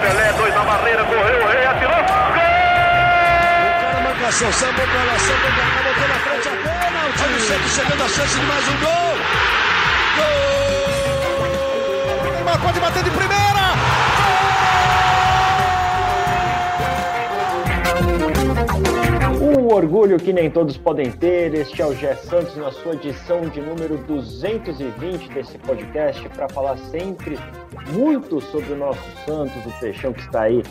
Pelé, dois na barreira, correu, o rei atirou. Gol! O cara marcação, sambou pra lá, sambou pra cá, botou na frente a. Olha o Santos chegando a chance de mais um gol. Gol! Neymar pode bater de primeira. Orgulho que nem todos podem ter. Este é o Gé Santos na sua edição de número 220 desse podcast para falar sempre muito sobre o nosso Santos, o Peixão que está aí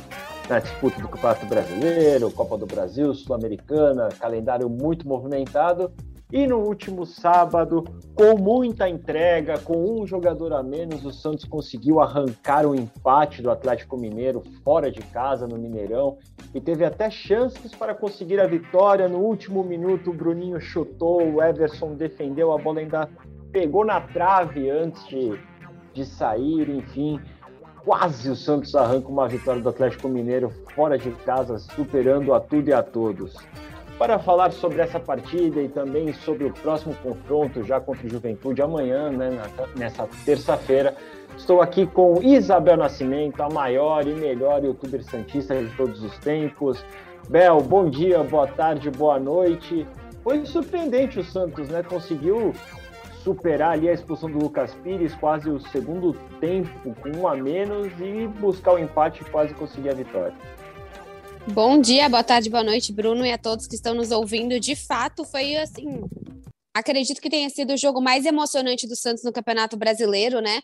na disputa do Campeonato Brasileiro, Copa do Brasil, Sul-Americana, calendário muito movimentado. E no último sábado, com muita entrega, com um jogador a menos, o Santos conseguiu arrancar o um empate do Atlético Mineiro fora de casa, no Mineirão, e teve até chances para conseguir a vitória. No último minuto, o Bruninho chutou, o Everson defendeu, a bola ainda pegou na trave antes de, de sair, enfim. Quase o Santos arranca uma vitória do Atlético Mineiro fora de casa, superando a tudo e a todos. Para falar sobre essa partida e também sobre o próximo confronto já contra o Juventude amanhã, né, nessa terça-feira, estou aqui com Isabel Nascimento, a maior e melhor youtuber santista de todos os tempos. Bel, bom dia, boa tarde, boa noite. Foi surpreendente o Santos, né? Conseguiu superar ali a expulsão do Lucas Pires, quase o segundo tempo com um a menos e buscar o empate e quase conseguir a vitória. Bom dia, boa tarde, boa noite, Bruno, e a todos que estão nos ouvindo. De fato, foi assim. Acredito que tenha sido o jogo mais emocionante do Santos no Campeonato Brasileiro, né?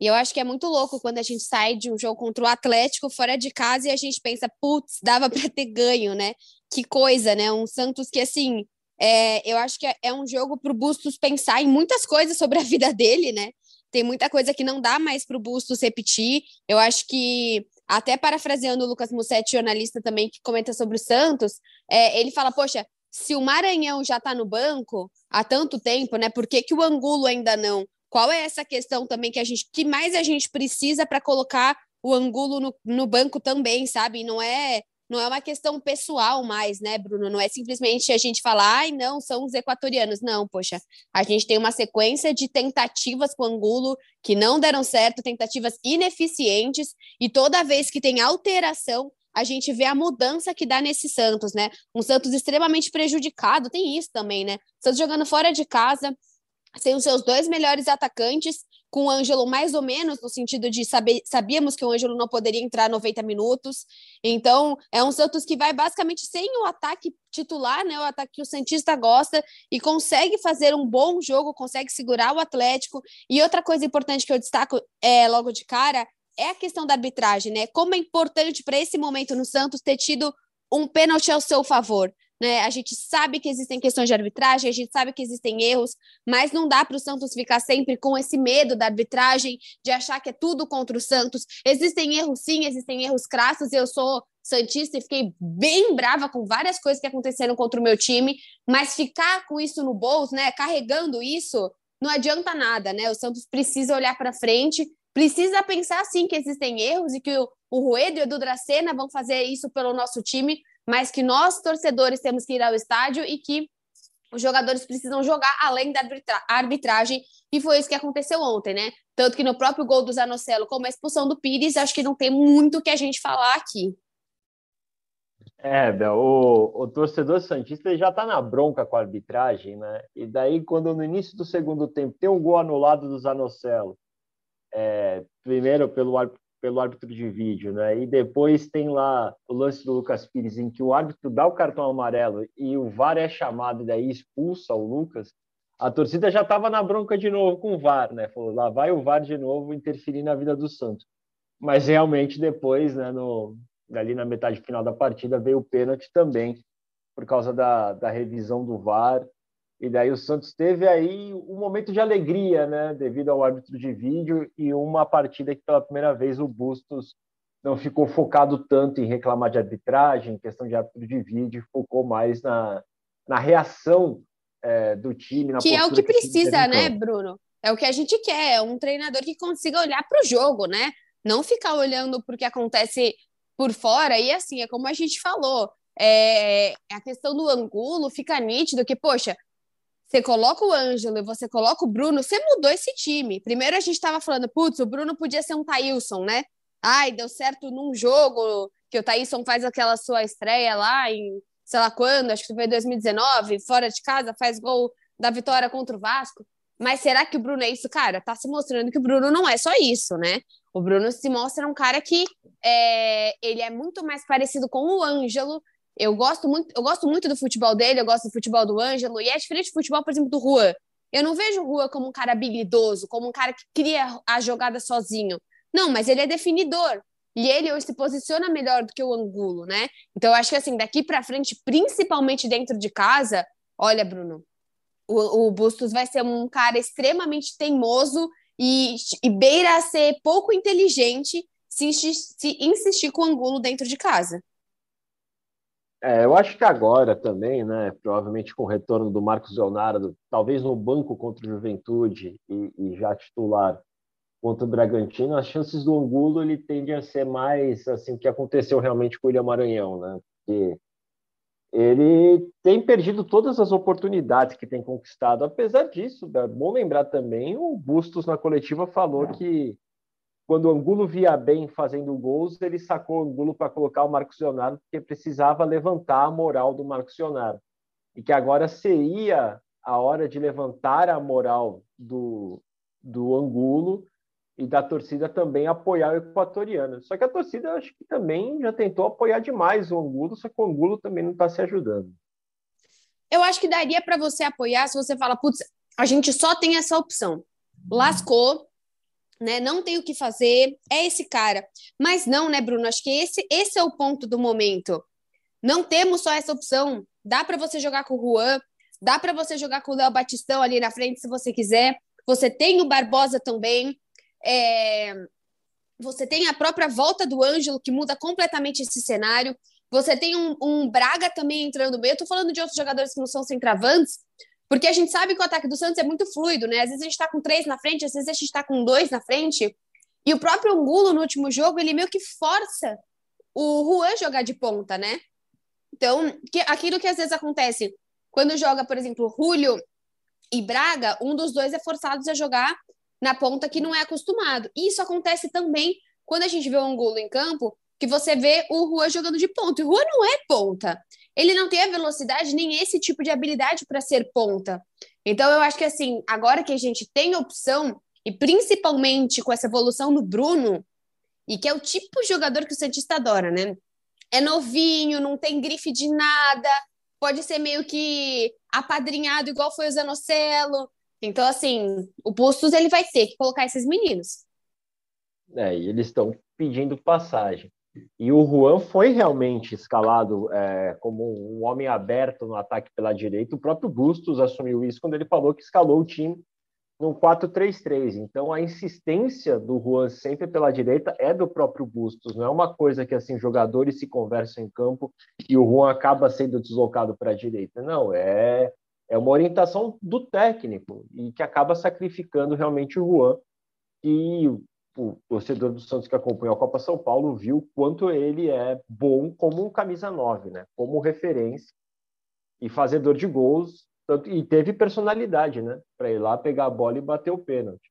E eu acho que é muito louco quando a gente sai de um jogo contra o Atlético fora de casa e a gente pensa, putz, dava para ter ganho, né? Que coisa, né? Um Santos que, assim, é, eu acho que é, é um jogo para o Bustos pensar em muitas coisas sobre a vida dele, né? Tem muita coisa que não dá mais para o Bustos repetir. Eu acho que até parafraseando o Lucas Mussetti, jornalista também, que comenta sobre o Santos, é, ele fala, poxa, se o Maranhão já está no banco há tanto tempo, né? Por que, que o Angulo ainda não? Qual é essa questão também que a gente que mais a gente precisa para colocar o Angulo no, no banco também, sabe? Não é não é uma questão pessoal mais, né, Bruno? Não é simplesmente a gente falar, ai, não, são os equatorianos. Não, poxa, a gente tem uma sequência de tentativas com Angulo que não deram certo, tentativas ineficientes, e toda vez que tem alteração, a gente vê a mudança que dá nesse Santos, né? Um Santos extremamente prejudicado, tem isso também, né? Santos jogando fora de casa, sem os seus dois melhores atacantes, com o Ângelo mais ou menos, no sentido de saber, sabíamos que o Ângelo não poderia entrar 90 minutos. Então, é um Santos que vai basicamente sem o ataque titular, né? O ataque que o Santista gosta e consegue fazer um bom jogo, consegue segurar o Atlético. E outra coisa importante que eu destaco é logo de cara é a questão da arbitragem, né? Como é importante para esse momento no Santos ter tido um pênalti ao seu favor. Né? A gente sabe que existem questões de arbitragem, a gente sabe que existem erros, mas não dá para o Santos ficar sempre com esse medo da arbitragem, de achar que é tudo contra o Santos. Existem erros, sim, existem erros crassos. Eu sou Santista e fiquei bem brava com várias coisas que aconteceram contra o meu time, mas ficar com isso no bolso, né, carregando isso, não adianta nada, né? O Santos precisa olhar para frente, precisa pensar sim que existem erros e que o, o Ruedo e o Edu Dracena vão fazer isso pelo nosso time, mas que nós, torcedores, temos que ir ao estádio e que os jogadores precisam jogar além da arbitragem, e foi isso que aconteceu ontem, né? Tanto que no próprio gol do Zanocelo, como a expulsão do Pires, acho que não tem muito que a gente falar aqui. É, Bel, o, o torcedor Santista já tá na bronca com a arbitragem, né? E daí, quando no início do segundo tempo tem um gol anulado do Zanocelo, é, primeiro pelo pelo árbitro de vídeo, né? E depois tem lá o lance do Lucas Pires, em que o árbitro dá o cartão amarelo e o VAR é chamado e daí expulsa o Lucas. A torcida já estava na bronca de novo com o VAR, né? Falou, lá vai o VAR de novo interferir na vida do Santos. Mas realmente depois, né, no, ali na metade final da partida, veio o pênalti também, por causa da, da revisão do VAR e daí o Santos teve aí um momento de alegria, né, devido ao árbitro de vídeo e uma partida que pela primeira vez o Bustos não ficou focado tanto em reclamar de arbitragem, questão de árbitro de vídeo, focou mais na, na reação é, do time. que é o que, que precisa, né, Bruno? É o que a gente quer, é um treinador que consiga olhar para o jogo, né? Não ficar olhando para o que acontece por fora. E assim, é como a gente falou, é, a questão do ângulo fica nítido que, poxa, você coloca o Ângelo e você coloca o Bruno, você mudou esse time. Primeiro a gente estava falando, putz, o Bruno podia ser um Thailson, né? Ai, deu certo num jogo que o Thailson faz aquela sua estreia lá em sei lá quando, acho que foi 2019, fora de casa, faz gol da vitória contra o Vasco. Mas será que o Bruno é isso? Cara, tá se mostrando que o Bruno não é só isso, né? O Bruno se mostra um cara que é, ele é muito mais parecido com o Ângelo. Eu gosto muito, eu gosto muito do futebol dele, eu gosto do futebol do Ângelo, e é diferente do futebol, por exemplo, do Juan. Eu não vejo o Juan como um cara habilidoso, como um cara que cria a jogada sozinho. Não, mas ele é definidor. E ele hoje se posiciona melhor do que o Angulo, né? Então eu acho que assim, daqui para frente, principalmente dentro de casa, olha, Bruno, o, o Bustos vai ser um cara extremamente teimoso e, e beira a ser pouco inteligente se, se insistir com o Angulo dentro de casa. É, eu acho que agora também, né, provavelmente com o retorno do Marcos Leonardo, talvez no banco contra o Juventude e, e já titular contra o Bragantino, as chances do Angulo ele tende a ser mais assim que aconteceu realmente com o William Maranhão, né? Porque ele tem perdido todas as oportunidades que tem conquistado. Apesar disso, é bom lembrar também, o Bustos na coletiva falou que quando o Angulo via bem fazendo gols, ele sacou o Angulo para colocar o Marcos Leonardo, porque precisava levantar a moral do Marcos Leonardo. E que agora seria a hora de levantar a moral do, do Angulo e da torcida também apoiar o equatoriano. Só que a torcida acho que também já tentou apoiar demais o Angulo, só que o Angulo também não está se ajudando. Eu acho que daria para você apoiar se você fala, putz, a gente só tem essa opção. Lascou, né? Não tem o que fazer, é esse cara. Mas não, né, Bruno? Acho que esse, esse é o ponto do momento. Não temos só essa opção. Dá para você jogar com o Juan, dá para você jogar com o Léo Batistão ali na frente se você quiser. Você tem o Barbosa também. É... Você tem a própria volta do Ângelo, que muda completamente esse cenário. Você tem um, um Braga também entrando bem. Eu tô falando de outros jogadores que não são centravantes, porque a gente sabe que o ataque do Santos é muito fluido, né? Às vezes a gente tá com três na frente, às vezes a gente tá com dois na frente. E o próprio Angulo, no último jogo, ele meio que força o Juan jogar de ponta, né? Então, que, aquilo que às vezes acontece quando joga, por exemplo, Julio e Braga, um dos dois é forçado a jogar na ponta que não é acostumado. E isso acontece também quando a gente vê o Angulo em campo, que você vê o Rua jogando de ponta. E o Rua não é ponta. Ele não tem a velocidade nem esse tipo de habilidade para ser ponta. Então eu acho que assim, agora que a gente tem opção, e principalmente com essa evolução do Bruno, e que é o tipo de jogador que o Santista adora, né? É novinho, não tem grife de nada, pode ser meio que apadrinhado igual foi o Zanocelo, então, assim, o Bustos ele vai ter que colocar esses meninos. É, e eles estão pedindo passagem. E o Juan foi realmente escalado é, como um homem aberto no ataque pela direita. O próprio Bustos assumiu isso quando ele falou que escalou o time no 4-3-3. Então, a insistência do Juan sempre pela direita é do próprio Bustos. Não é uma coisa que assim jogadores se conversam em campo e o Juan acaba sendo deslocado para a direita. Não, é é uma orientação do técnico e que acaba sacrificando realmente o Juan. E o torcedor do Santos que acompanhou a Copa São Paulo viu quanto ele é bom como um camisa 9, né? Como referência e fazedor de gols, tanto, e teve personalidade, né? Para ir lá pegar a bola e bater o pênalti.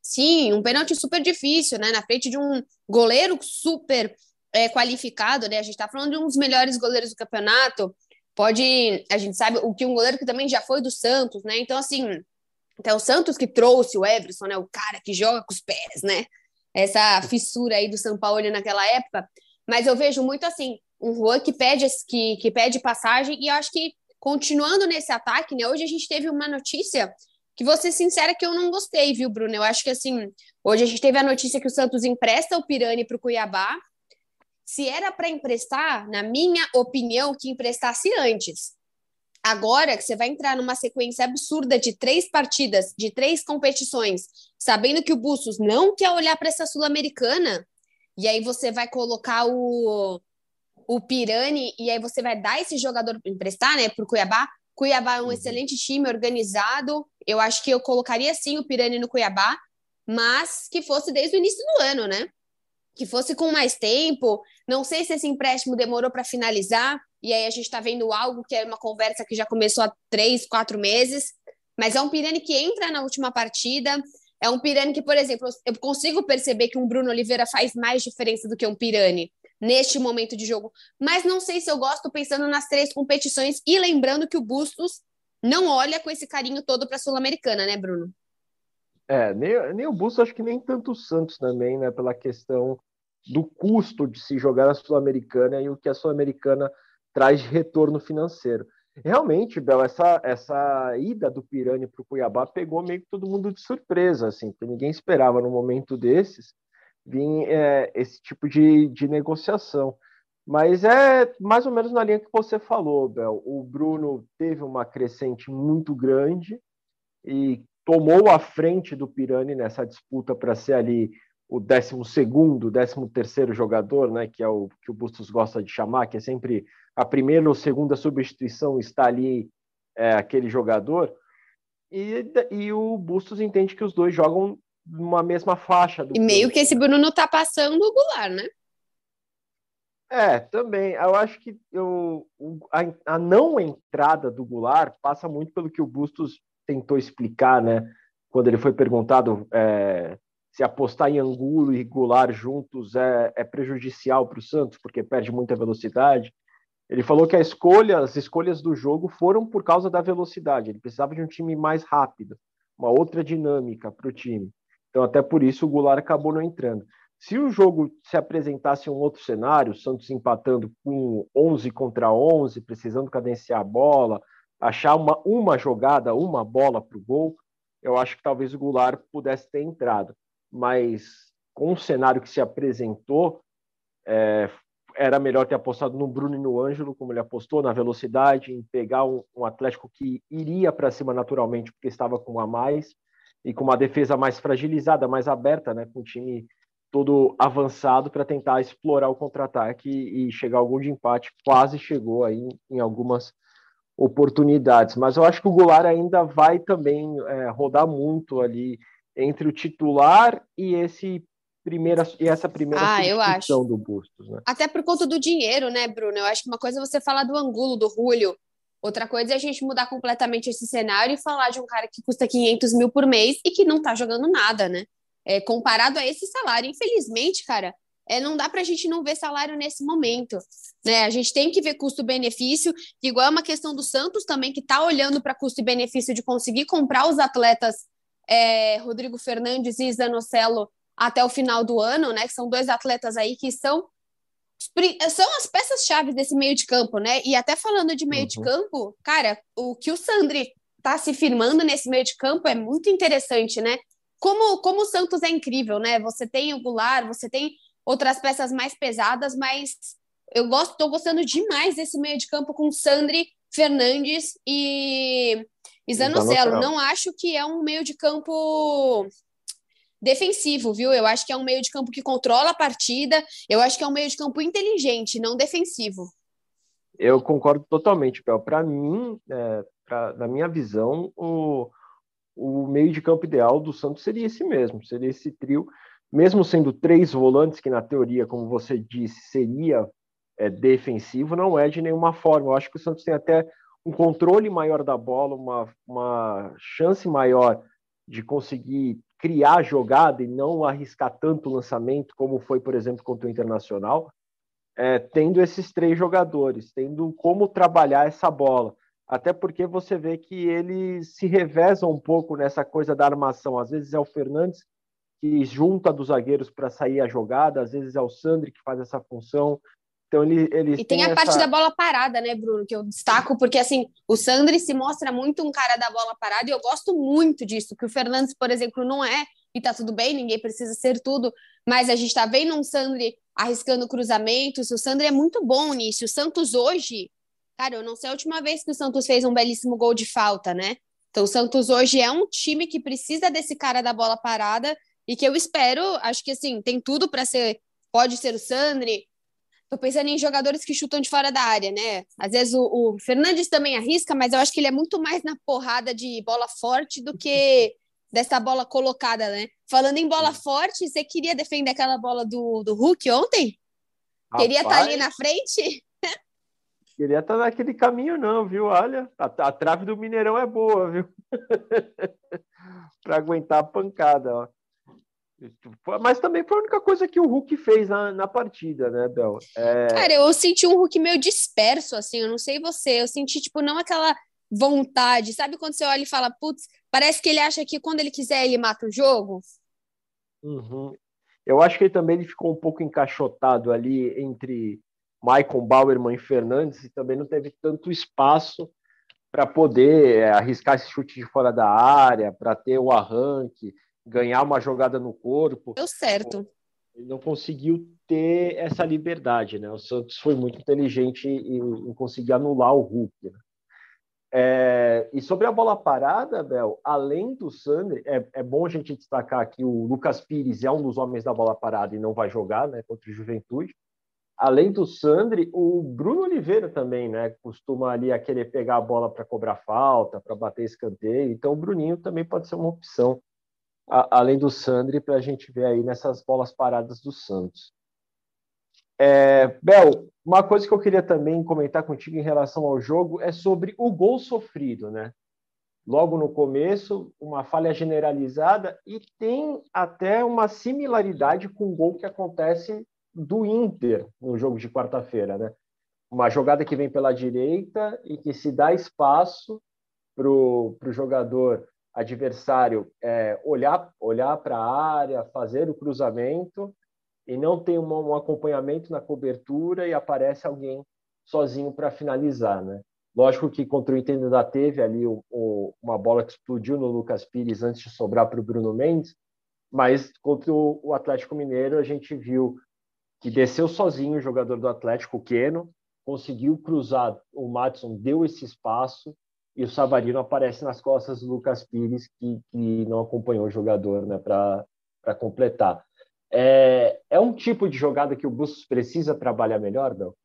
Sim, um pênalti super difícil, né? Na frente de um goleiro super é, qualificado, né? A gente está falando de um dos melhores goleiros do campeonato pode. A gente sabe o que um goleiro que também já foi do Santos, né? Então, assim, é o Santos que trouxe o Everson, né? O cara que joga com os pés, né? Essa fissura aí do São Paulo naquela época. Mas eu vejo muito assim, um Juan que pede, que, que pede passagem, e eu acho que continuando nesse ataque, né? Hoje a gente teve uma notícia que vou ser sincera que eu não gostei, viu, Bruno? Eu acho que assim, hoje a gente teve a notícia que o Santos empresta o Pirani para o Cuiabá, se era para emprestar, na minha opinião, que emprestasse antes. Agora que você vai entrar numa sequência absurda de três partidas, de três competições, sabendo que o Bustos não quer olhar para essa Sul-Americana, e aí você vai colocar o, o Pirani, e aí você vai dar esse jogador emprestar, né, para o Cuiabá. Cuiabá é um uhum. excelente time, organizado. Eu acho que eu colocaria sim o Pirani no Cuiabá, mas que fosse desde o início do ano, né? que fosse com mais tempo. Não sei se esse empréstimo demorou para finalizar. E aí a gente está vendo algo que é uma conversa que já começou há três, quatro meses, mas é um Pirani que entra na última partida, é um Pirani que, por exemplo, eu consigo perceber que um Bruno Oliveira faz mais diferença do que um Pirani neste momento de jogo, mas não sei se eu gosto pensando nas três competições e lembrando que o Bustos não olha com esse carinho todo para a Sul-Americana, né, Bruno? É, nem, nem o Bustos, acho que nem tanto o Santos também, né, pela questão do custo de se jogar a Sul-Americana e o que a Sul-Americana traz retorno financeiro. Realmente, Bel, essa, essa ida do Pirani para o Cuiabá pegou meio que todo mundo de surpresa, assim, porque ninguém esperava no momento desses vir é, esse tipo de, de negociação. Mas é mais ou menos na linha que você falou, Bel. O Bruno teve uma crescente muito grande e tomou a frente do Pirani nessa disputa para ser ali o 12 º 13 terceiro jogador, né, que é o que o Bustos gosta de chamar, que é sempre a primeira ou segunda substituição está ali é, aquele jogador. E, e o Bustos entende que os dois jogam numa mesma faixa. e meio que esse Bruno está passando o Goulart, né? É, também. Eu acho que eu, a, a não entrada do Goulart passa muito pelo que o Bustos tentou explicar, né? Quando ele foi perguntado é, se apostar em Angulo e Goulart juntos é, é prejudicial para o Santos, porque perde muita velocidade. Ele falou que a escolha, as escolhas do jogo foram por causa da velocidade. Ele precisava de um time mais rápido, uma outra dinâmica para o time. Então, até por isso, o Goulart acabou não entrando. Se o jogo se apresentasse um outro cenário, Santos empatando com 11 contra 11, precisando cadenciar a bola, achar uma, uma jogada, uma bola para o gol, eu acho que talvez o Goulart pudesse ter entrado mas com o cenário que se apresentou, é, era melhor ter apostado no Bruno e no Ângelo, como ele apostou, na velocidade, em pegar um, um Atlético que iria para cima naturalmente, porque estava com a mais, e com uma defesa mais fragilizada, mais aberta, né, com o time todo avançado para tentar explorar o contra-ataque e chegar ao gol de empate. Quase chegou aí em algumas oportunidades, mas eu acho que o Goulart ainda vai também é, rodar muito ali entre o titular e esse primeira e essa primeira ah, do Bustos, né? Até por conta do dinheiro, né, Bruno? Eu acho que uma coisa é você falar do Angulo, do Julio, outra coisa é a gente mudar completamente esse cenário e falar de um cara que custa 500 mil por mês e que não tá jogando nada, né? É, comparado a esse salário, infelizmente, cara, é, não dá para a gente não ver salário nesse momento. Né? A gente tem que ver custo-benefício, igual é uma questão do Santos também, que está olhando para custo e benefício de conseguir comprar os atletas é, Rodrigo Fernandes e Zanocelo até o final do ano, né? Que são dois atletas aí que são são as peças-chave desse meio de campo, né? E até falando de meio uhum. de campo, cara, o que o Sandri tá se firmando nesse meio de campo é muito interessante, né? Como, como o Santos é incrível, né? Você tem o Goulart, você tem outras peças mais pesadas, mas eu gosto, tô gostando demais desse meio de campo com Sandri, Fernandes e e Zanocelo, não acho que é um meio de campo defensivo, viu? Eu acho que é um meio de campo que controla a partida, eu acho que é um meio de campo inteligente, não defensivo. Eu concordo totalmente, Pel. Para mim, é, pra, na minha visão, o, o meio de campo ideal do Santos seria esse mesmo, seria esse trio, mesmo sendo três volantes, que na teoria, como você disse, seria é, defensivo, não é de nenhuma forma. Eu acho que o Santos tem até um controle maior da bola, uma, uma chance maior de conseguir criar jogada e não arriscar tanto o lançamento, como foi, por exemplo, contra o Internacional, é, tendo esses três jogadores, tendo como trabalhar essa bola. Até porque você vê que eles se revezam um pouco nessa coisa da armação. Às vezes é o Fernandes que junta dos zagueiros para sair a jogada, às vezes é o Sandri que faz essa função, então ele, eles E tem a essa... parte da bola parada, né, Bruno, que eu destaco, porque assim, o Sandri se mostra muito um cara da bola parada e eu gosto muito disso, que o Fernandes, por exemplo, não é, e tá tudo bem, ninguém precisa ser tudo, mas a gente tá vendo um Sandri arriscando cruzamentos, o Sandri é muito bom nisso. O Santos hoje, cara, eu não sei a última vez que o Santos fez um belíssimo gol de falta, né? Então o Santos hoje é um time que precisa desse cara da bola parada e que eu espero, acho que assim, tem tudo para ser, pode ser o Sandri, Tô pensando em jogadores que chutam de fora da área, né? Às vezes o, o, Fernandes também arrisca, mas eu acho que ele é muito mais na porrada de bola forte do que dessa bola colocada, né? Falando em bola forte, você queria defender aquela bola do, do Hulk ontem? Rapaz, queria estar tá ali na frente? queria estar naquele caminho, não, viu? Olha, a, a trave do Mineirão é boa, viu? para aguentar a pancada, ó. Mas também foi a única coisa que o Hulk fez na, na partida, né, Bel? É... Cara, eu senti um Hulk meio disperso, assim, eu não sei você, eu senti, tipo, não aquela vontade, sabe quando você olha e fala, putz, parece que ele acha que quando ele quiser ele mata o jogo? Uhum. Eu acho que ele também ele ficou um pouco encaixotado ali entre Michael Bauerman e Fernandes e também não teve tanto espaço para poder é, arriscar esse chute de fora da área, para ter o arranque, ganhar uma jogada no corpo. Deu certo. Ele não conseguiu ter essa liberdade, né? O Santos foi muito inteligente em, em conseguir anular o Hulk. Né? É, e sobre a bola parada, Bel, além do Sander, é, é, bom a gente destacar que o Lucas Pires é um dos homens da bola parada e não vai jogar né, contra o Juventude. Além do Sandri, o Bruno Oliveira também, né? Costuma ali a querer pegar a bola para cobrar falta, para bater escanteio. Então, o Bruninho também pode ser uma opção, a, além do Sandri, para a gente ver aí nessas bolas paradas do Santos. É, Bel, uma coisa que eu queria também comentar contigo em relação ao jogo é sobre o gol sofrido, né? Logo no começo, uma falha generalizada e tem até uma similaridade com o gol que acontece do Inter no jogo de quarta-feira, né? Uma jogada que vem pela direita e que se dá espaço para o jogador adversário é, olhar olhar para a área, fazer o cruzamento e não tem um, um acompanhamento na cobertura e aparece alguém sozinho para finalizar, né? Lógico que contra o Inter ainda teve ali o, o, uma bola que explodiu no Lucas Pires antes de sobrar para o Bruno Mendes, mas contra o, o, Atlético Mineiro a gente viu que desceu sozinho o jogador do Atlético, o Keno, conseguiu cruzar, o Matson deu esse espaço e o Savarino aparece nas costas do Lucas Pires, que, que não acompanhou o jogador né, para completar. É, é um tipo de jogada que o Bustos precisa trabalhar melhor, Bel?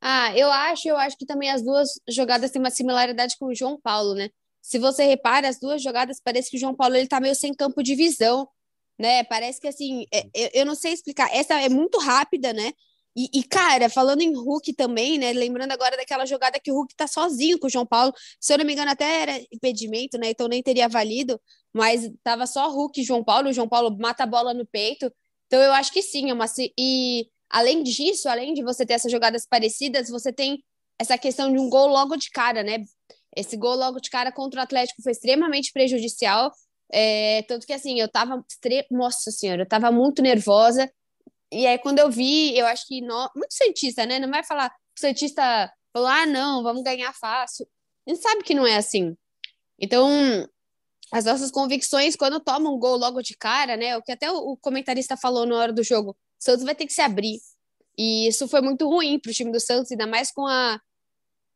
Ah, eu acho, eu acho que também as duas jogadas têm uma similaridade com o João Paulo, né? Se você repara, as duas jogadas parece que o João Paulo ele tá meio sem campo de visão, né? Parece que assim, é, eu, eu não sei explicar. Essa é muito rápida, né? E, e, cara, falando em Hulk também, né? Lembrando agora daquela jogada que o Hulk tá sozinho com o João Paulo. Se eu não me engano, até era impedimento, né? Então nem teria valido, mas tava só Hulk e João Paulo. O João Paulo mata a bola no peito. Então eu acho que sim, é uma. E além disso, além de você ter essas jogadas parecidas, você tem essa questão de um gol logo de cara, né? Esse gol logo de cara contra o Atlético foi extremamente prejudicial. É, tanto que assim, eu tava. Nossa senhora, eu tava muito nervosa e aí, quando eu vi, eu acho que no... muito cientista, né? Não vai falar, o cientista falou, ah, não, vamos ganhar fácil. A gente sabe que não é assim. Então, as nossas convicções, quando toma um gol logo de cara, né? O que até o comentarista falou na hora do jogo, o Santos vai ter que se abrir. E isso foi muito ruim para o time do Santos, ainda mais com a,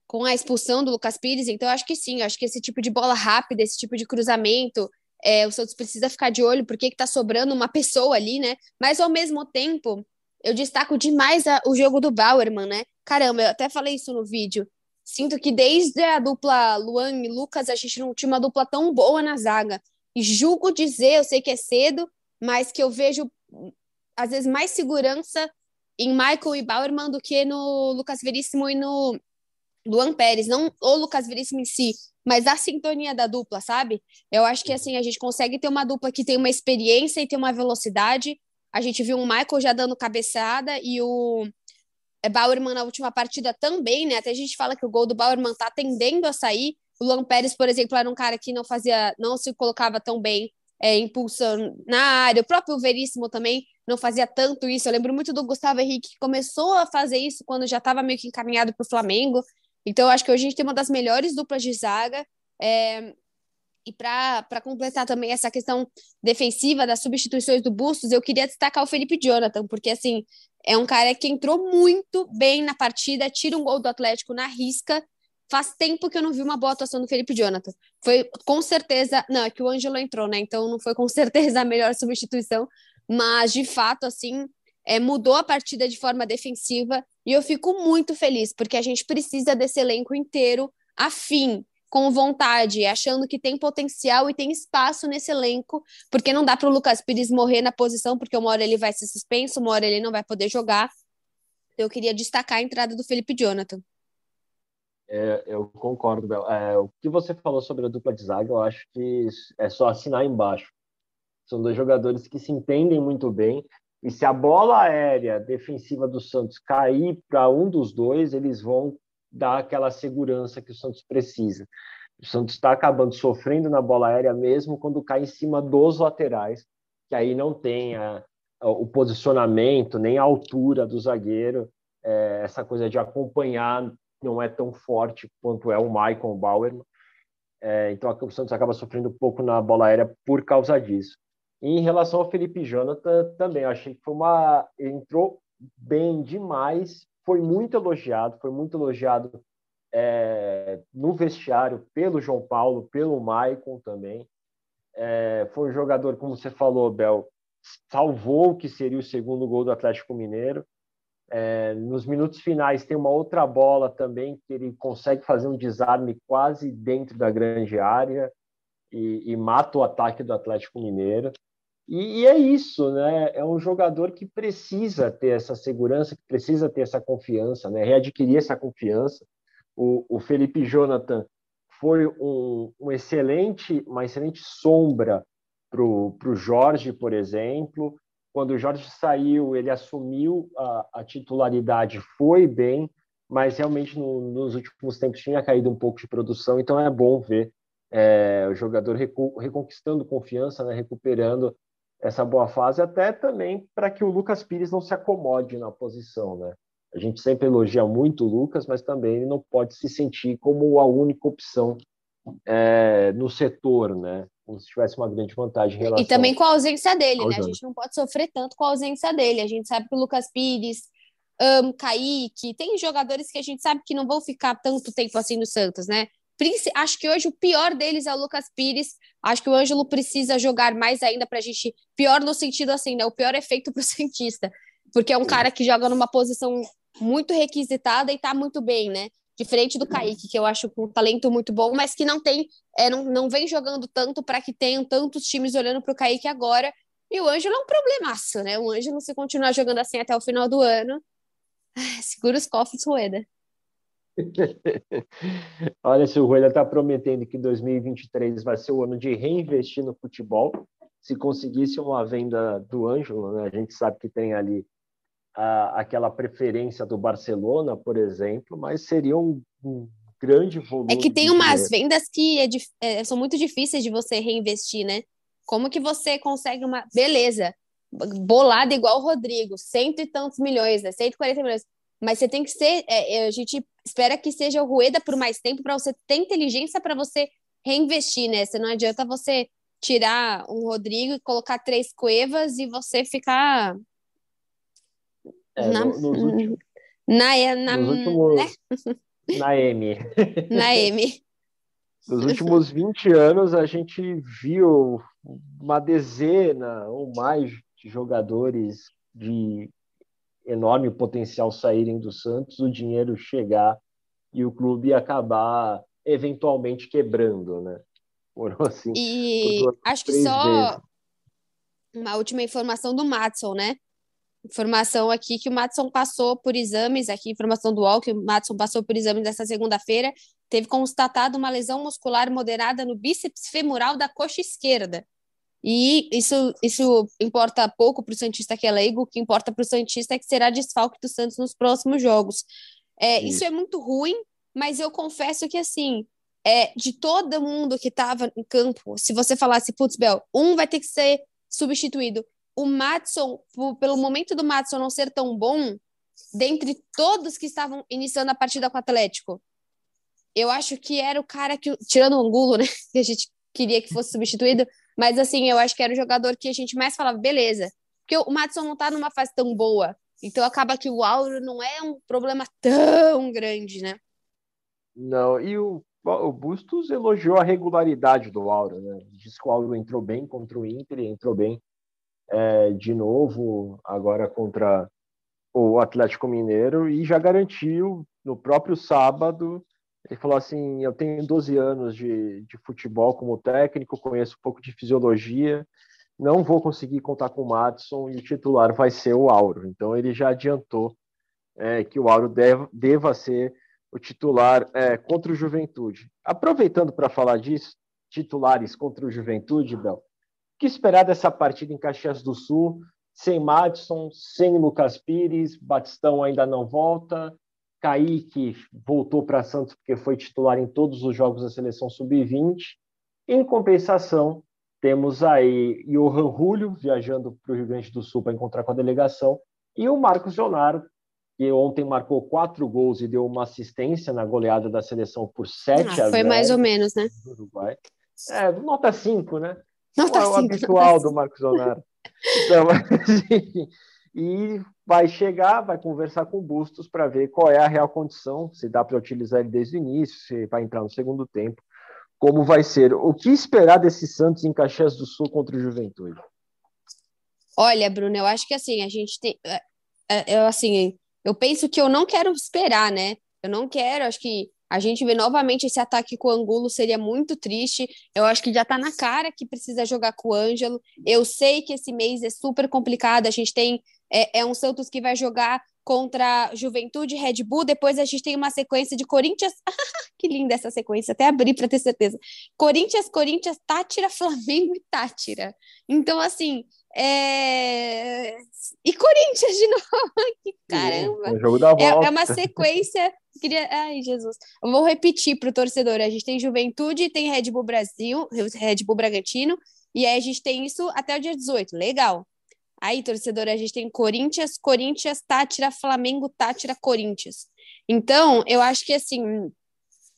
com a expulsão do Lucas Pires. Então, acho que sim, acho que esse tipo de bola rápida, esse tipo de cruzamento, é, o Santos precisa ficar de olho porque está sobrando uma pessoa ali, né? Mas ao mesmo tempo, eu destaco demais a, o jogo do Bauerman, né? Caramba, eu até falei isso no vídeo. Sinto que desde a dupla Luan e Lucas, a gente não tinha uma dupla tão boa na zaga. E julgo dizer, eu sei que é cedo, mas que eu vejo às vezes mais segurança em Michael e Bauerman do que no Lucas Veríssimo e no Luan Pérez. Não o Lucas Veríssimo em si, mas a sintonia da dupla, sabe? Eu acho que assim a gente consegue ter uma dupla que tem uma experiência e tem uma velocidade. A gente viu o Michael já dando cabeçada e o é, Bauerman na última partida também, né? Até a gente fala que o gol do Bauerman tá tendendo a sair. O Luan Pérez, por exemplo, era um cara que não fazia, não se colocava tão bem é, impulsando na área. O próprio Veríssimo também não fazia tanto isso. Eu lembro muito do Gustavo Henrique, que começou a fazer isso quando já estava meio que encaminhado para o Flamengo. Então, acho que hoje a gente tem uma das melhores duplas de zaga. É, e para completar também essa questão defensiva das substituições do Bustos, eu queria destacar o Felipe Jonathan, porque assim é um cara que entrou muito bem na partida, tira um gol do Atlético na risca. Faz tempo que eu não vi uma boa atuação do Felipe Jonathan. Foi com certeza. Não, é que o Ângelo entrou, né? Então não foi com certeza a melhor substituição, mas de fato, assim, é, mudou a partida de forma defensiva e eu fico muito feliz, porque a gente precisa desse elenco inteiro afim, com vontade, achando que tem potencial e tem espaço nesse elenco, porque não dá para o Lucas Pires morrer na posição, porque uma hora ele vai ser suspenso, uma hora ele não vai poder jogar. eu queria destacar a entrada do Felipe Jonathan. É, eu concordo, Bel. É, o que você falou sobre a dupla de zaga, eu acho que é só assinar embaixo. São dois jogadores que se entendem muito bem. E se a bola aérea defensiva do Santos cair para um dos dois, eles vão dar aquela segurança que o Santos precisa. O Santos está acabando sofrendo na bola aérea mesmo quando cai em cima dos laterais, que aí não tem a, o posicionamento nem a altura do zagueiro. É, essa coisa de acompanhar não é tão forte quanto é o Michael Bauer. É, então o Santos acaba sofrendo um pouco na bola aérea por causa disso. Em relação ao Felipe Jonathan, também achei que foi uma. Entrou bem demais, foi muito elogiado, foi muito elogiado é, no vestiário pelo João Paulo, pelo Maicon também. É, foi um jogador, como você falou, Bel, salvou o que seria o segundo gol do Atlético Mineiro. É, nos minutos finais tem uma outra bola também que ele consegue fazer um desarme quase dentro da grande área e, e mata o ataque do Atlético Mineiro. E, e, é isso, né? É um jogador que precisa ter essa segurança, que precisa ter essa confiança, né? Readquirir essa confiança. O, o Felipe Jonathan foi um, um excelente, uma excelente sombra para o Jorge, por exemplo. Quando o Jorge saiu, ele assumiu a, a titularidade, foi bem, mas realmente no, nos últimos tempos tinha caído um pouco de produção, então é bom ver é, o jogador reconquistando confiança, né, recuperando essa boa fase, até também para que o Lucas Pires não se acomode na posição, né? A gente sempre elogia muito o Lucas, mas também ele não pode se sentir como a única opção é, no setor, né? Como se tivesse uma grande vantagem em relação. E também com a ausência dele, né? A gente não pode sofrer tanto com a ausência dele. A gente sabe que o Lucas Pires, um, Kaique, tem jogadores que a gente sabe que não vão ficar tanto tempo assim no Santos, né? Acho que hoje o pior deles é o Lucas Pires. Acho que o Ângelo precisa jogar mais ainda para a gente. Pior no sentido assim, né? O pior efeito para o Santista. Porque é um cara que joga numa posição muito requisitada e tá muito bem, né? Diferente do Kaique, que eu acho com um talento muito bom, mas que não tem, é, não, não vem jogando tanto para que tenham tantos times olhando para o Kaique agora. E o Ângelo é um problemaço, né? O Ângelo, se continuar jogando assim até o final do ano, segura os cofres, Rueda. Olha, se o Rueda está prometendo que 2023 vai ser o ano de reinvestir no futebol, se conseguisse uma venda do Ângelo, né? a gente sabe que tem ali a, aquela preferência do Barcelona, por exemplo, mas seria um, um grande volume. É que tem umas vendas que é, é, são muito difíceis de você reinvestir, né? Como que você consegue uma. Beleza, bolada igual o Rodrigo, cento e tantos milhões, né? 140 milhões. Mas você tem que ser. É, é, a gente espera que seja o Rueda por mais tempo para você ter inteligência para você reinvestir, né? Você não adianta você tirar um Rodrigo e colocar três cuevas e você ficar. É, na, nos últimos, na, na, últimos, né? na M. Na M. Nos últimos 20 anos, a gente viu uma dezena ou mais de jogadores de enorme potencial saírem do Santos, o dinheiro chegar e o clube acabar eventualmente quebrando, né? Assim. E duas, acho que só vezes. uma última informação do Matson, né? Informação aqui que o Matson passou por exames, aqui informação do UOL, que o Matson passou por exames nessa segunda-feira, teve constatado uma lesão muscular moderada no bíceps femoral da coxa esquerda. E isso, isso importa pouco para o Santista que é leigo, o que importa para o Santista é que será desfalque do Santos nos próximos jogos. É, isso. isso é muito ruim, mas eu confesso que, assim, é, de todo mundo que estava em campo, se você falasse, putz, Bel, um vai ter que ser substituído. O Matson, pelo momento do Matson não ser tão bom, dentre todos que estavam iniciando a partida com o Atlético, eu acho que era o cara que, tirando o Angulo, né, que a gente queria que fosse substituído, mas, assim, eu acho que era o jogador que a gente mais falava, beleza. Porque o Matson não tá numa fase tão boa. Então acaba que o Auro não é um problema tão grande, né? Não, e o, o Bustos elogiou a regularidade do Auro, né? Diz que o Auro entrou bem contra o Inter, entrou bem é, de novo agora contra o Atlético Mineiro e já garantiu no próprio sábado ele falou assim: Eu tenho 12 anos de, de futebol como técnico, conheço um pouco de fisiologia, não vou conseguir contar com o Madison e o titular vai ser o Auro. Então ele já adiantou é, que o Auro deva, deva ser o titular é, contra o Juventude. Aproveitando para falar disso, titulares contra o Juventude, Bel, o que esperar dessa partida em Caxias do Sul, sem Madison, sem Lucas Pires, Batistão ainda não volta, Kaique voltou para Santos porque foi titular em todos os jogos da seleção sub-20. Em compensação, temos aí Johan Julio viajando para o Rio Grande do Sul para encontrar com a delegação e o Marcos Leonardo, que ontem marcou quatro gols e deu uma assistência na goleada da seleção por sete ah, a Foi mais ou menos, né? Uruguai. É, nota cinco, né? Nota é o cinco, habitual do Marcos Leonardo. Então, assim, e vai chegar, vai conversar com o Bustos para ver qual é a real condição, se dá para utilizar ele desde o início, se vai entrar no segundo tempo, como vai ser. O que esperar desse Santos em Caxias do Sul contra o Juventude? Olha, Bruno, eu acho que assim, a gente tem. É, é, eu, assim, eu penso que eu não quero esperar, né? Eu não quero, acho que a gente vê novamente esse ataque com o Angulo seria muito triste. Eu acho que já tá na cara que precisa jogar com o Ângelo. Eu sei que esse mês é super complicado. A gente tem é, é um Santos que vai jogar contra Juventude Red Bull. Depois a gente tem uma sequência de Corinthians. que linda essa sequência, até abri para ter certeza. Corinthians, Corinthians, Tátira, Flamengo e Tátira. Então, assim. É... E Corinthians de novo. que caramba! É, volta. É, é uma sequência. Ai, Jesus. Eu vou repetir para o torcedor: a gente tem Juventude, tem Red Bull Brasil, Red Bull Bragantino, e aí a gente tem isso até o dia 18. Legal. Aí, torcedor, a gente tem Corinthians, Corinthians, Tátira, Flamengo, Tátira, Corinthians. Então, eu acho que assim.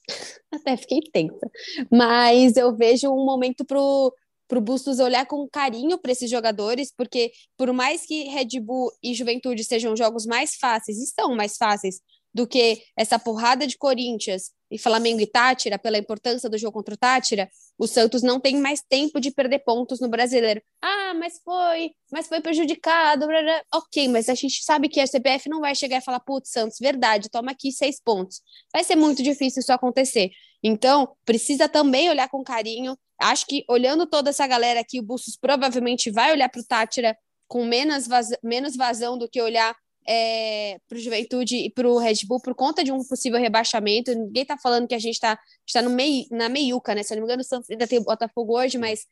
Até fiquei tensa. Mas eu vejo um momento pro, pro Bustos olhar com carinho para esses jogadores, porque por mais que Red Bull e Juventude sejam jogos mais fáceis, e são mais fáceis do que essa porrada de Corinthians e Flamengo e Tátira, pela importância do jogo contra o Tátira, o Santos não tem mais tempo de perder pontos no brasileiro. Ah, mas foi, mas foi prejudicado. Blá, blá. Ok, mas a gente sabe que a CBF não vai chegar e falar, putz, Santos, verdade, toma aqui seis pontos. Vai ser muito difícil isso acontecer. Então, precisa também olhar com carinho. Acho que olhando toda essa galera aqui, o Bustos provavelmente vai olhar para o Tátira com menos, vaz... menos vazão do que olhar é, para o Juventude e para o Red Bull por conta de um possível rebaixamento. Ninguém está falando que a gente está tá no meio, na meiuca, né? Se eu não me engano, o Santos ainda tem o Botafogo hoje, mas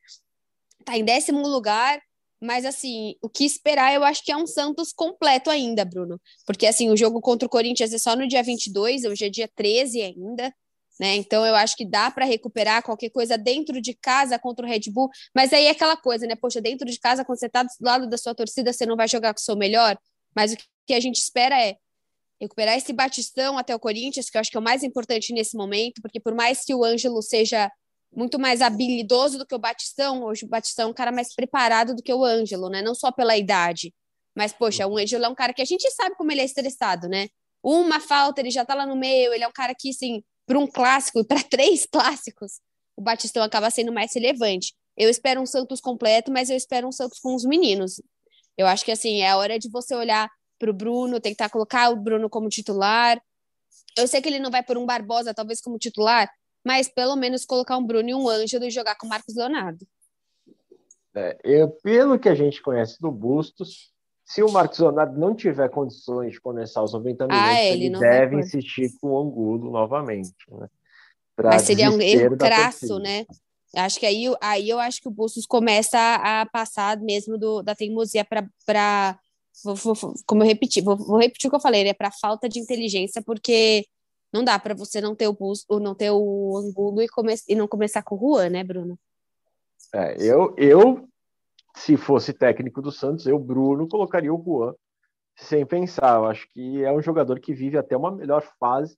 está em décimo lugar. Mas, assim, o que esperar, eu acho que é um Santos completo ainda, Bruno. Porque, assim, o jogo contra o Corinthians é só no dia 22, hoje é dia 13 ainda. Né? Então eu acho que dá para recuperar qualquer coisa dentro de casa contra o Red Bull, mas aí é aquela coisa, né? Poxa, dentro de casa, quando você está do lado da sua torcida, você não vai jogar com o seu melhor, mas o que a gente espera é recuperar esse batistão até o Corinthians, que eu acho que é o mais importante nesse momento, porque por mais que o Ângelo seja muito mais habilidoso do que o Batistão, hoje o Batistão é um cara mais preparado do que o Ângelo, né? Não só pela idade, mas, poxa, o Ângelo é um cara que a gente sabe como ele é estressado, né? Uma falta, ele já tá lá no meio, ele é um cara que, assim, para um clássico, para três clássicos, o Batistão acaba sendo mais relevante. Eu espero um Santos completo, mas eu espero um Santos com os meninos. Eu acho que assim, é a hora de você olhar para o Bruno, tentar colocar o Bruno como titular. Eu sei que ele não vai por um Barbosa, talvez, como titular, mas pelo menos colocar um Bruno e um Ângelo e jogar com o Marcos Leonardo. É, eu, pelo que a gente conhece do Bustos, se o Marcos Leonardo não tiver condições de começar os 90 ah, minutos, ah, ele, ele deve insistir com o Angulo novamente. Né? Mas seria um erro crasso, né? Acho que aí, aí eu acho que o Bustos começa a, a passar mesmo do, da teimosia para. Como eu repeti, vou, vou, repetir o que eu falei, é para falta de inteligência, porque não dá para você não ter o Bustos, não ter o Angulo e, come, e não começar com o Juan, né, Bruno? É, eu, eu, se fosse técnico do Santos, eu, Bruno, colocaria o Juan sem pensar. Eu acho que é um jogador que vive até uma melhor fase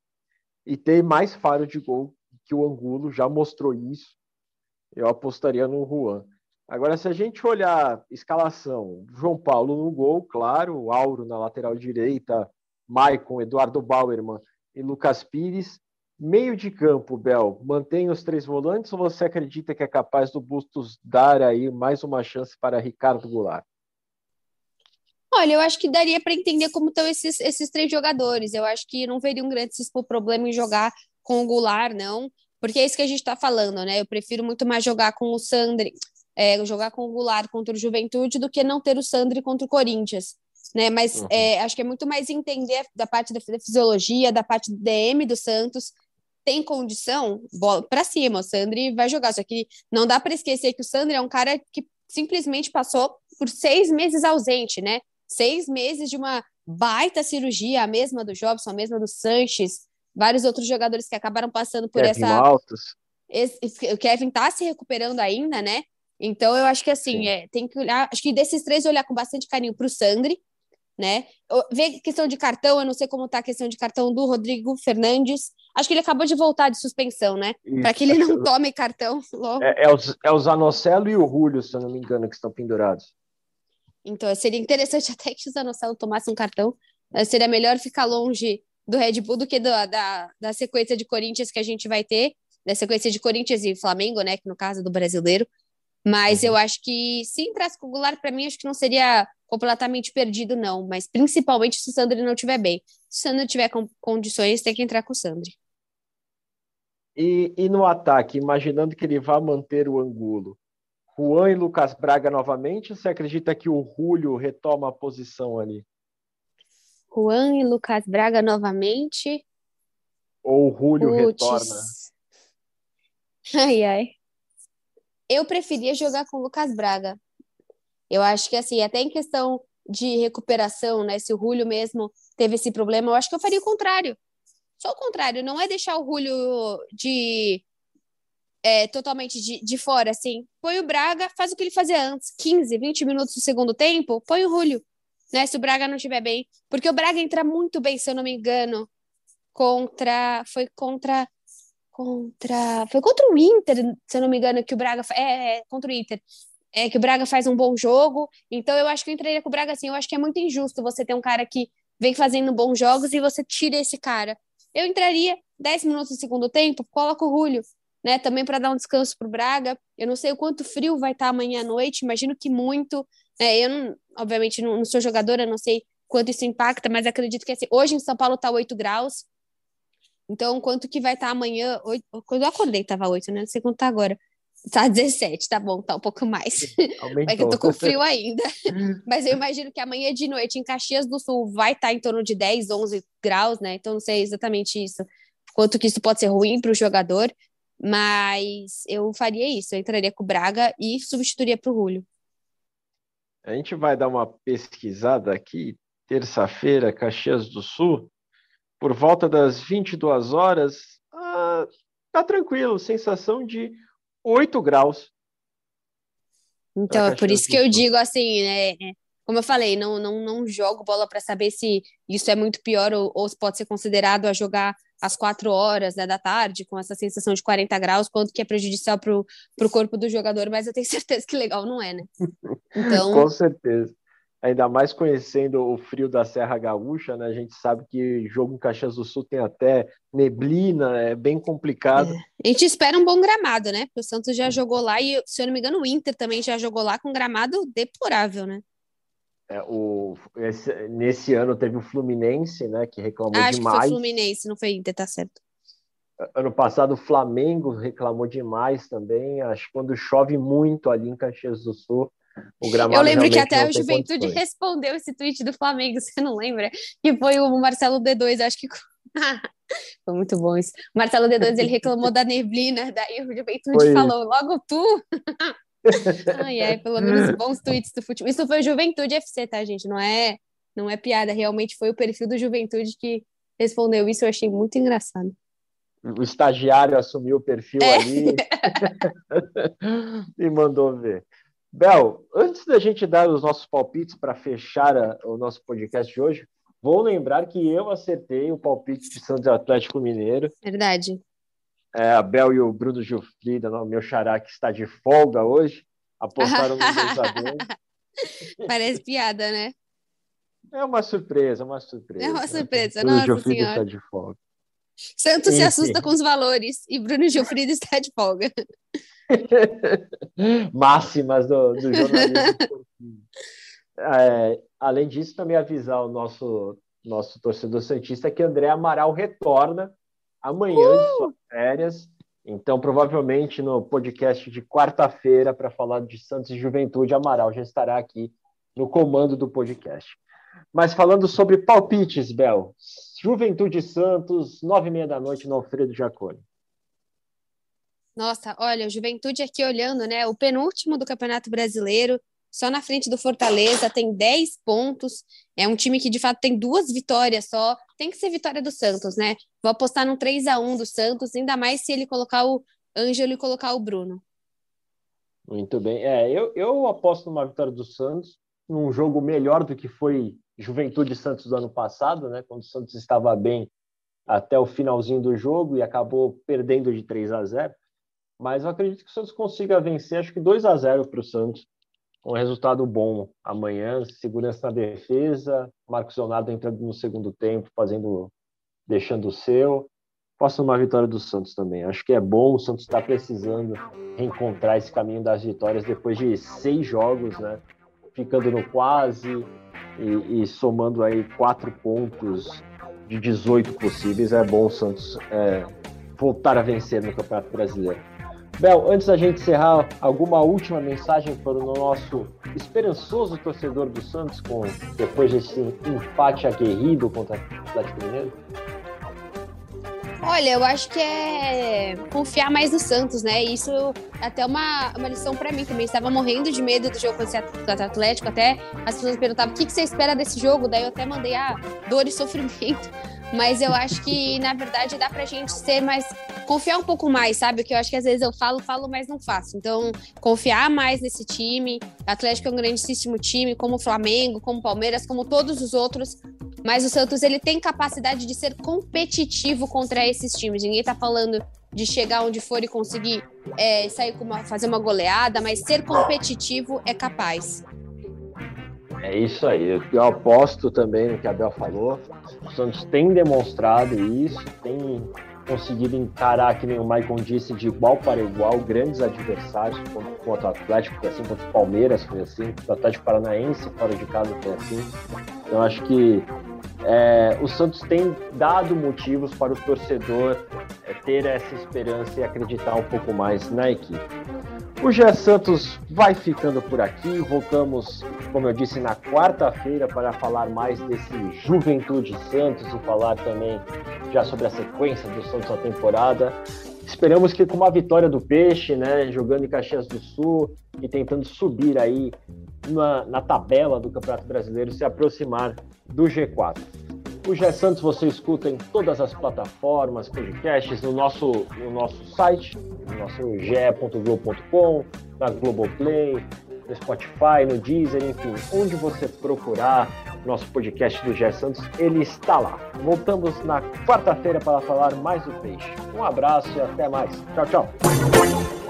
e tem mais faro de gol que o Angulo, já mostrou isso eu apostaria no Juan. Agora, se a gente olhar escalação, João Paulo no gol, claro, Auro na lateral direita, Maicon, Eduardo Bauerman e Lucas Pires. Meio de campo, Bel, mantém os três volantes ou você acredita que é capaz do Bustos dar aí mais uma chance para Ricardo Goulart? Olha, eu acho que daria para entender como estão esses, esses três jogadores. Eu acho que não veria um grande problema em jogar com o Goulart, não. Porque é isso que a gente está falando, né? Eu prefiro muito mais jogar com o Sandri, é, jogar com o Goulart contra o Juventude do que não ter o Sandri contra o Corinthians. né? Mas uhum. é, acho que é muito mais entender da parte da, da fisiologia, da parte do DM do Santos. Tem condição, bola para cima, o Sandri vai jogar. Só que não dá para esquecer que o Sandri é um cara que simplesmente passou por seis meses ausente, né? Seis meses de uma baita cirurgia, a mesma do Jobson, a mesma do Sanches, vários outros jogadores que acabaram passando por Kevin essa. Altos. Esse, o Kevin tá se recuperando ainda, né? Então eu acho que assim, é, tem que olhar, acho que desses três olhar com bastante carinho para o Sandri, né? Ver questão de cartão, eu não sei como está a questão de cartão do Rodrigo Fernandes. Acho que ele acabou de voltar de suspensão, né? Para que ele não tome cartão logo. É, é, os, é o Zanocelo e o Julio, se eu não me engano, que estão pendurados. Então, seria interessante até que o Zanocelo tomasse um cartão. Seria melhor ficar longe do Red Bull do que do, da, da sequência de Corinthians que a gente vai ter, da sequência de Corinthians e Flamengo, né? Que no caso do brasileiro. Mas uhum. eu acho que se entrasse com o Goulart, para mim, acho que não seria completamente perdido, não. Mas principalmente se o Sandri não estiver bem. Se o Sandri tiver com condições, tem que entrar com o Sandri. E, e no ataque, imaginando que ele vá manter o Angulo, Juan e Lucas Braga novamente, você acredita que o Julio retoma a posição ali? Juan e Lucas Braga novamente? Ou o Julio Puts. retorna? Ai, ai. Eu preferia jogar com o Lucas Braga. Eu acho que, assim, até em questão de recuperação, né? Se o Julio mesmo teve esse problema, eu acho que eu faria o contrário. Só o contrário, não é deixar o Julio de é, totalmente de, de fora, assim. Põe o Braga, faz o que ele fazia antes, 15, 20 minutos do segundo tempo, põe o Julio, né? Se o Braga não estiver bem. Porque o Braga entra muito bem, se eu não me engano, contra. Foi contra. Contra. Foi contra o Inter, se eu não me engano, que o Braga. É, é contra o Inter é, que o Braga faz um bom jogo. Então eu acho que eu entraria com o Braga assim. Eu acho que é muito injusto você ter um cara que vem fazendo bons jogos e você tira esse cara. Eu entraria 10 minutos no segundo tempo, coloca o Julio, né? Também para dar um descanso para o Braga. Eu não sei o quanto frio vai estar tá amanhã à noite, imagino que muito. É, eu, não, obviamente, não, não, sou jogadora, não sei quanto isso impacta, mas acredito que assim, hoje em São Paulo está 8 graus. Então, quanto que vai estar tá amanhã? 8, quando eu acordei, estava 8, né? Não sei quanto está agora. Tá 17, tá bom, tá um pouco mais. Aumentou. É que eu tô com frio ainda. Mas eu imagino que amanhã de noite em Caxias do Sul vai estar tá em torno de 10, 11 graus, né? Então não sei exatamente isso. Quanto que isso pode ser ruim para o jogador, mas eu faria isso. Eu entraria com o Braga e substituiria para o Julio. A gente vai dar uma pesquisada aqui, terça-feira, Caxias do Sul, por volta das 22 horas. Ah, tá tranquilo, sensação de 8 graus. Então, é por isso que eu digo assim, né? É, como eu falei, não, não, não jogo bola para saber se isso é muito pior ou, ou pode ser considerado a jogar às quatro horas né, da tarde, com essa sensação de 40 graus, quanto que é prejudicial para o corpo do jogador, mas eu tenho certeza que legal não é, né? Então... com certeza ainda mais conhecendo o frio da Serra Gaúcha, né? A gente sabe que jogo em Caxias do Sul tem até neblina, é bem complicado. É. A gente espera um bom gramado, né? Porque o Santos já jogou lá e, se eu não me engano, o Inter também já jogou lá com gramado deplorável, né? É, o, esse, nesse ano teve o Fluminense, né? Que reclamou ah, acho demais. Acho que foi o Fluminense, não foi Inter, tá certo. Ano passado o Flamengo reclamou demais também. Acho que quando chove muito ali em Caxias do Sul, eu lembro que até o Juventude condições. respondeu esse tweet do Flamengo, você não lembra? Que foi o Marcelo D2, acho que. foi muito bom isso. O Marcelo D2 ele reclamou da neblina, daí o Juventude foi falou: logo tu. ai, ai, pelo menos bons tweets do futebol. Isso foi o Juventude FC, tá, gente? Não é, não é piada, realmente foi o perfil do Juventude que respondeu isso, eu achei muito engraçado. O estagiário assumiu o perfil é. ali e mandou ver. Bel, antes da gente dar os nossos palpites para fechar a, o nosso podcast de hoje, vou lembrar que eu acertei o palpite de Santos Atlético Mineiro. Verdade. É, a Bel e o Bruno Gilfrida, meu xará, que está de folga hoje, apostaram no 2 Parece piada, né? É uma surpresa, uma surpresa. É uma surpresa, Bruno nossa Gilfrida senhora. está de folga. Santos Enfim. se assusta com os valores e Bruno Gilfrida está de folga. máximas do, do jornalismo. é, além disso, também avisar o nosso, nosso torcedor Santista que André Amaral retorna amanhã uh! de suas férias. Então, provavelmente no podcast de quarta-feira, para falar de Santos e Juventude, Amaral já estará aqui no comando do podcast. Mas falando sobre palpites, Bel. Juventude Santos, nove e meia da noite no Alfredo Jaconi. Nossa, olha, o Juventude aqui olhando, né? O penúltimo do Campeonato Brasileiro, só na frente do Fortaleza, tem 10 pontos. É um time que de fato tem duas vitórias só. Tem que ser vitória do Santos, né? Vou apostar no 3 a 1 do Santos, ainda mais se ele colocar o Ângelo e colocar o Bruno. Muito bem. É, eu, eu aposto numa vitória do Santos, num jogo melhor do que foi Juventude Santos do ano passado, né? Quando o Santos estava bem até o finalzinho do jogo e acabou perdendo de 3 a 0 mas eu acredito que o Santos consiga vencer, acho que 2 a 0 para o Santos. Um resultado bom amanhã, segurança na defesa, Marcos Leonardo entrando no segundo tempo, fazendo, deixando o seu. Posso uma vitória do Santos também. Acho que é bom, o Santos está precisando reencontrar esse caminho das vitórias depois de seis jogos, né? Ficando no quase e, e somando aí quatro pontos de 18 possíveis. É bom o Santos é, voltar a vencer no Campeonato Brasileiro. Bel, antes da gente encerrar, alguma última mensagem para o nosso esperançoso torcedor do Santos, com, depois desse empate aguerrido contra o Atlético Mineiro? Olha, eu acho que é confiar mais no Santos, né? Isso é até uma, uma lição para mim também. Estava morrendo de medo do jogo contra o Atlético, até as pessoas perguntavam o que, que você espera desse jogo, daí eu até mandei a ah, dor e sofrimento mas eu acho que, na verdade, dá pra gente ser mais. Confiar um pouco mais, sabe? Que eu acho que às vezes eu falo, falo, mas não faço. Então, confiar mais nesse time. Atlético é um grandíssimo time, como o Flamengo, como o Palmeiras, como todos os outros. Mas o Santos ele tem capacidade de ser competitivo contra esses times. Ninguém tá falando de chegar onde for e conseguir é, sair com uma, fazer uma goleada, mas ser competitivo é capaz. É isso aí. Eu aposto também no que a Bel falou. O Santos tem demonstrado isso, tem conseguido encarar, que nem o Maicon disse, de igual para igual, grandes adversários contra o Atlético, foi assim, contra o Palmeiras foi assim, o Atlético Paranaense fora de casa foi assim. Então acho que é, o Santos tem dado motivos para o torcedor é, ter essa esperança e acreditar um pouco mais na equipe. O Gé Santos vai ficando por aqui. Voltamos, como eu disse, na quarta-feira para falar mais desse Juventude Santos e falar também já sobre a sequência do Santos na temporada. Esperamos que com uma vitória do Peixe, né, jogando em Caxias do Sul e tentando subir aí na, na tabela do Campeonato Brasileiro, se aproximar do G4. O Gé Santos você escuta em todas as plataformas, podcasts, no nosso, no nosso site, no nosso ge.globo.com, na Globoplay, no Spotify, no Deezer, enfim, onde você procurar nosso podcast do Gé Santos, ele está lá. Voltamos na quarta-feira para falar mais do peixe. Um abraço e até mais. Tchau, tchau.